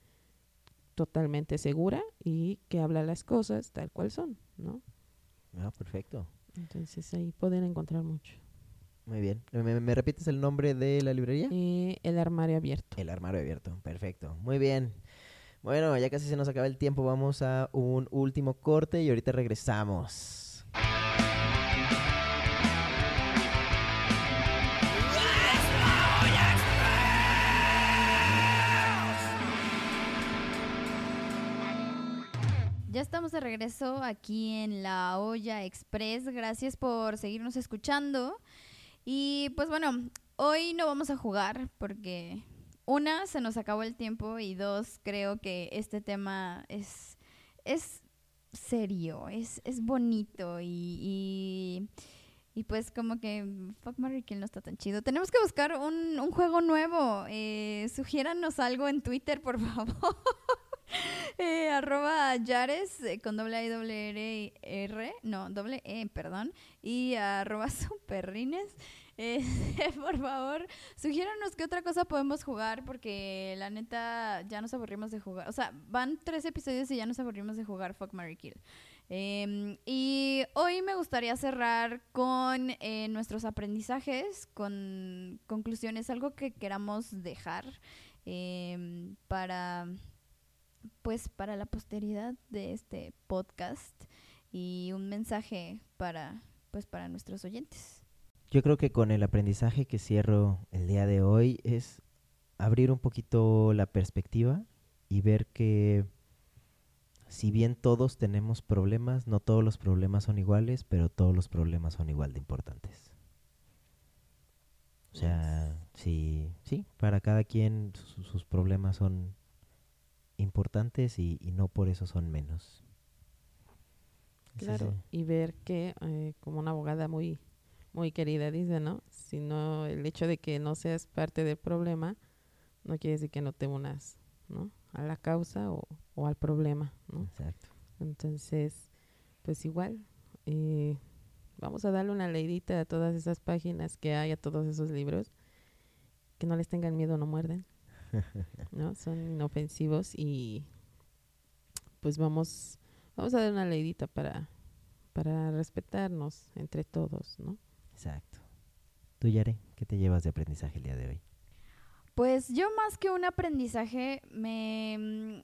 totalmente segura y que habla las cosas tal cual son, ¿no? Ah, perfecto. Entonces ahí pueden encontrar mucho. Muy bien. ¿Me, me repites el nombre de la librería? Eh, el armario abierto. El armario abierto, perfecto. Muy bien. Bueno, ya casi se nos acaba el tiempo. Vamos a un último corte y ahorita regresamos. Ya estamos de regreso aquí en la Olla Express. Gracias por seguirnos escuchando. Y pues bueno, hoy no vamos a jugar porque una, se nos acabó el tiempo y dos, creo que este tema es, es serio, es, es bonito y, y, pues como que Fuck Mary Kill no está tan chido. Tenemos que buscar un, un juego nuevo. Eh, algo en Twitter, por favor. eh, arroba Yares eh, con doble y doble R, R, no, doble E, perdón, y arroba superrines. Eh, por favor, sugiéranos qué otra cosa podemos jugar, porque la neta ya nos aburrimos de jugar. O sea, van tres episodios y ya nos aburrimos de jugar Fuck Mary Kill. Eh, y hoy me gustaría cerrar con nuestros aprendizajes, con conclusiones, algo que queramos dejar eh, para pues para la posteridad de este podcast y un mensaje para pues para nuestros oyentes. Yo creo que con el aprendizaje que cierro el día de hoy es abrir un poquito la perspectiva y ver que si bien todos tenemos problemas, no todos los problemas son iguales, pero todos los problemas son igual de importantes. O sea, sí, sí, para cada quien su- sus problemas son importantes y, y no por eso son menos. Claro, es, y ver que, eh, como una abogada muy, muy querida dice, ¿no? Sino el hecho de que no seas parte del problema, no quiere decir que no te unas, ¿no? A la causa o, o al problema, ¿no? Exacto. Entonces, pues igual, eh, vamos a darle una leidita a todas esas páginas que hay, a todos esos libros, que no les tengan miedo, no muerden. ¿No? Son inofensivos y pues vamos, vamos a dar una leidita para, para respetarnos entre todos, ¿no? Exacto. Tú, Yare, ¿qué te llevas de aprendizaje el día de hoy? Pues yo más que un aprendizaje, me mm,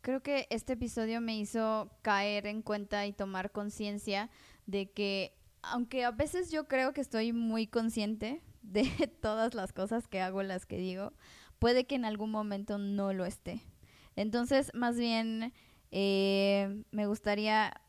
creo que este episodio me hizo caer en cuenta y tomar conciencia de que aunque a veces yo creo que estoy muy consciente de todas las cosas que hago, las que digo, puede que en algún momento no lo esté. Entonces, más bien, eh, me gustaría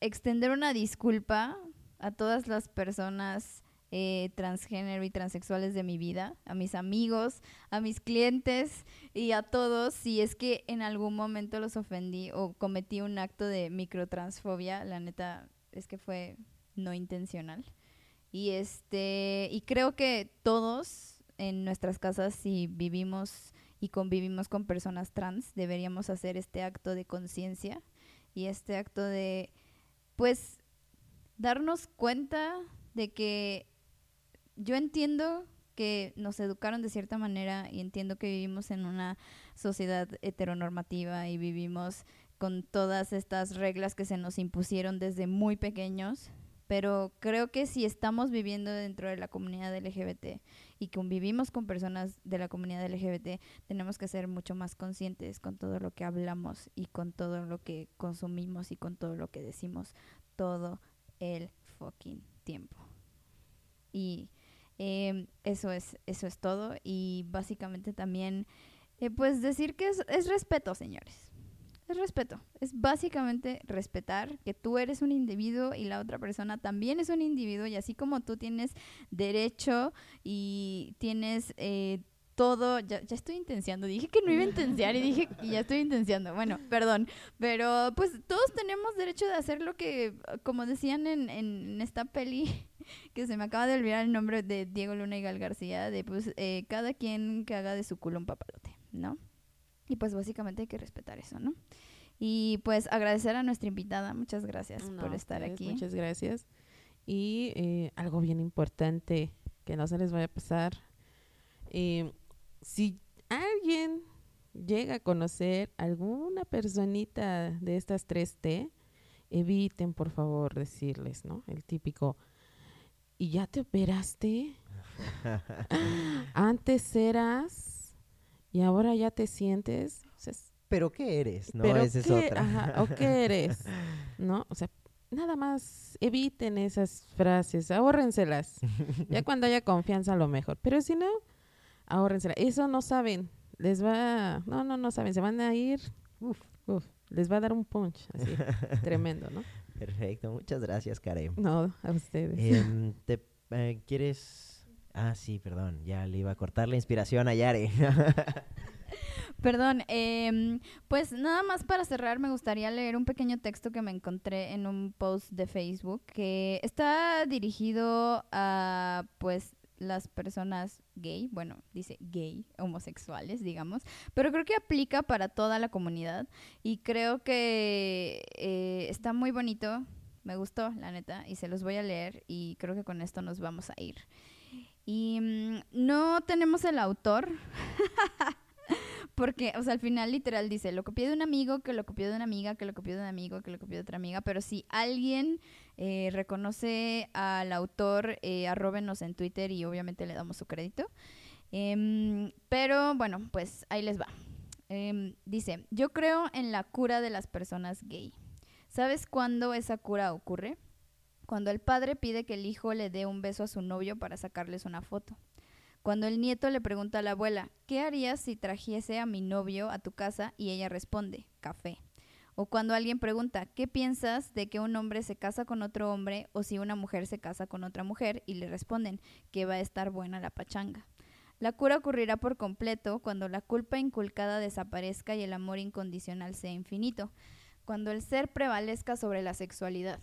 extender una disculpa a todas las personas eh, transgénero y transexuales de mi vida, a mis amigos, a mis clientes y a todos si es que en algún momento los ofendí o cometí un acto de microtransfobia, la neta es que fue no intencional. Y este y creo que todos en nuestras casas si vivimos y convivimos con personas trans, deberíamos hacer este acto de conciencia y este acto de pues darnos cuenta de que yo entiendo que nos educaron de cierta manera y entiendo que vivimos en una sociedad heteronormativa y vivimos con todas estas reglas que se nos impusieron desde muy pequeños, pero creo que si estamos viviendo dentro de la comunidad LGBT y convivimos con personas de la comunidad LGBT, tenemos que ser mucho más conscientes con todo lo que hablamos y con todo lo que consumimos y con todo lo que decimos todo el fucking tiempo. Y eh, eso, es, eso es todo. Y básicamente también, eh, pues decir que es, es respeto, señores. Es respeto. Es básicamente respetar que tú eres un individuo y la otra persona también es un individuo y así como tú tienes derecho y tienes eh, todo, ya, estoy intenciando, dije que no iba a intenciar y dije y ya estoy intenciando, bueno, perdón, pero pues todos tenemos derecho de hacer lo que, como decían en, en esta peli, que se me acaba de olvidar el nombre de Diego Luna y Gal García, de pues eh, cada quien que haga de su culo un papalote, ¿no? Y pues básicamente hay que respetar eso, ¿no? Y pues agradecer a nuestra invitada, muchas gracias No, por estar ustedes, aquí. Muchas gracias. Y eh, algo bien importante que no se les vaya a pasar. eh, si alguien llega a conocer alguna personita de estas 3T, eviten por favor decirles, ¿no? El típico, ¿y ya te operaste? Antes eras y ahora ya te sientes. O sea, es- ¿Pero qué eres? No, pero esa es qué- otra. ajá, o qué eres, ¿no? O sea, nada más eviten esas frases, ahórrenselas. ya cuando haya confianza a lo mejor. Pero si no, ahórrenselas. Eso no saben. Les va, no, no, no saben. Se van a ir, uf, uf, les va a dar un punch así, tremendo, ¿no? Perfecto, muchas gracias, Karen. No, a ustedes. Em, te, eh, ¿Quieres...? Ah, sí, perdón, ya le iba a cortar la inspiración a Yare. Perdón, em, pues nada más para cerrar me gustaría leer un pequeño texto que me encontré en un post de Facebook que está dirigido a pues las personas gay, bueno, dice gay, homosexuales, digamos, pero creo que aplica para toda la comunidad y creo que eh, está muy bonito, me gustó, la neta, y se los voy a leer y creo que con esto nos vamos a ir. Y mm, no tenemos el autor, porque, o sea, al final literal dice, lo copié de un amigo, que lo copió de una amiga, que lo copió de un amigo, que lo copió de otra amiga, pero si alguien eh, reconoce al autor, eh, arróbenos en Twitter y obviamente le damos su crédito. Em, pero bueno, pues ahí les va. Em, dice, yo creo en la cura de las personas gay. ¿Sabes cuándo esa cura ocurre? Cuando el padre pide que el hijo le dé un beso a su novio para sacarles una foto. Cuando el nieto le pregunta a la abuela, ¿qué harías si trajese a mi novio a tu casa? Y ella responde, café. O cuando alguien pregunta, ¿qué piensas de que un hombre se casa con otro hombre o si una mujer se casa con otra mujer? Y le responden, que va a estar buena la pachanga. La cura ocurrirá por completo cuando la culpa inculcada desaparezca y el amor incondicional sea infinito, cuando el ser prevalezca sobre la sexualidad,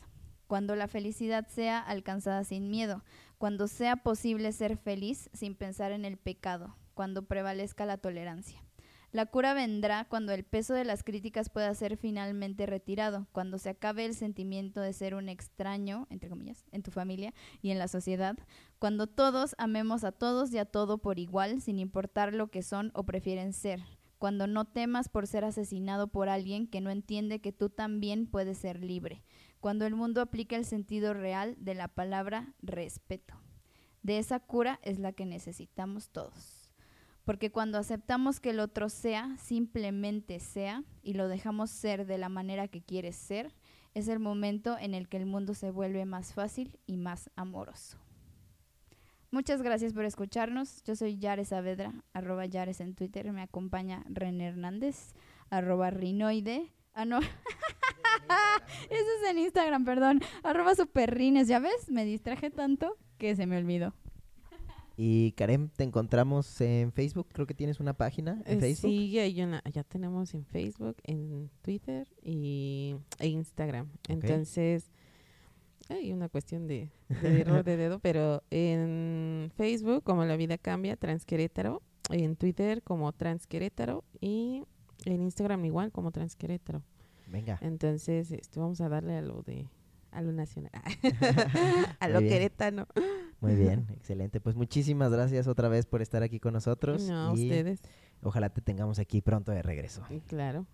cuando la felicidad sea alcanzada sin miedo, cuando sea posible ser feliz sin pensar en el pecado, cuando prevalezca la tolerancia. La cura vendrá cuando el peso de las críticas pueda ser finalmente retirado, cuando se acabe el sentimiento de ser un extraño, entre comillas, en tu familia y en la sociedad, cuando todos amemos a todos y a todo por igual, sin importar lo que son o prefieren ser, cuando no temas por ser asesinado por alguien que no entiende que tú también puedes ser libre, cuando el mundo aplica el sentido real de la palabra respeto. De esa cura es la que necesitamos todos. Porque cuando aceptamos que el otro sea, simplemente sea, y lo dejamos ser de la manera que quieres ser, es el momento en el que el mundo se vuelve más fácil y más amoroso. Muchas gracias por escucharnos. Yo soy Yares Saavedra, arroba Yares en Twitter. Me acompaña René Hernández, arroba Rinoide. Ah, no. Eso es en Instagram, perdón. Arroba superrines. ¿Ya ves? Me distraje tanto que se me olvidó. Y Karen, te encontramos en Facebook, creo que tienes una página en Eh, Facebook. Sí, ya, hay una- ya tenemos en Facebook, en Twitter y e Instagram. Entonces, hay una cuestión de, de error de dedo, pero en Facebook, como La Vida Cambia, Transquerétaro, en Twitter como Transquerétaro y en Instagram igual como Transquerétaro. Venga. Entonces, este, vamos a darle a lo de a lo nacional, a lo queretano. Muy bien, excelente. Pues muchísimas gracias otra vez por estar aquí con nosotros. No, y ustedes, ojalá te tengamos aquí pronto de regreso. claro.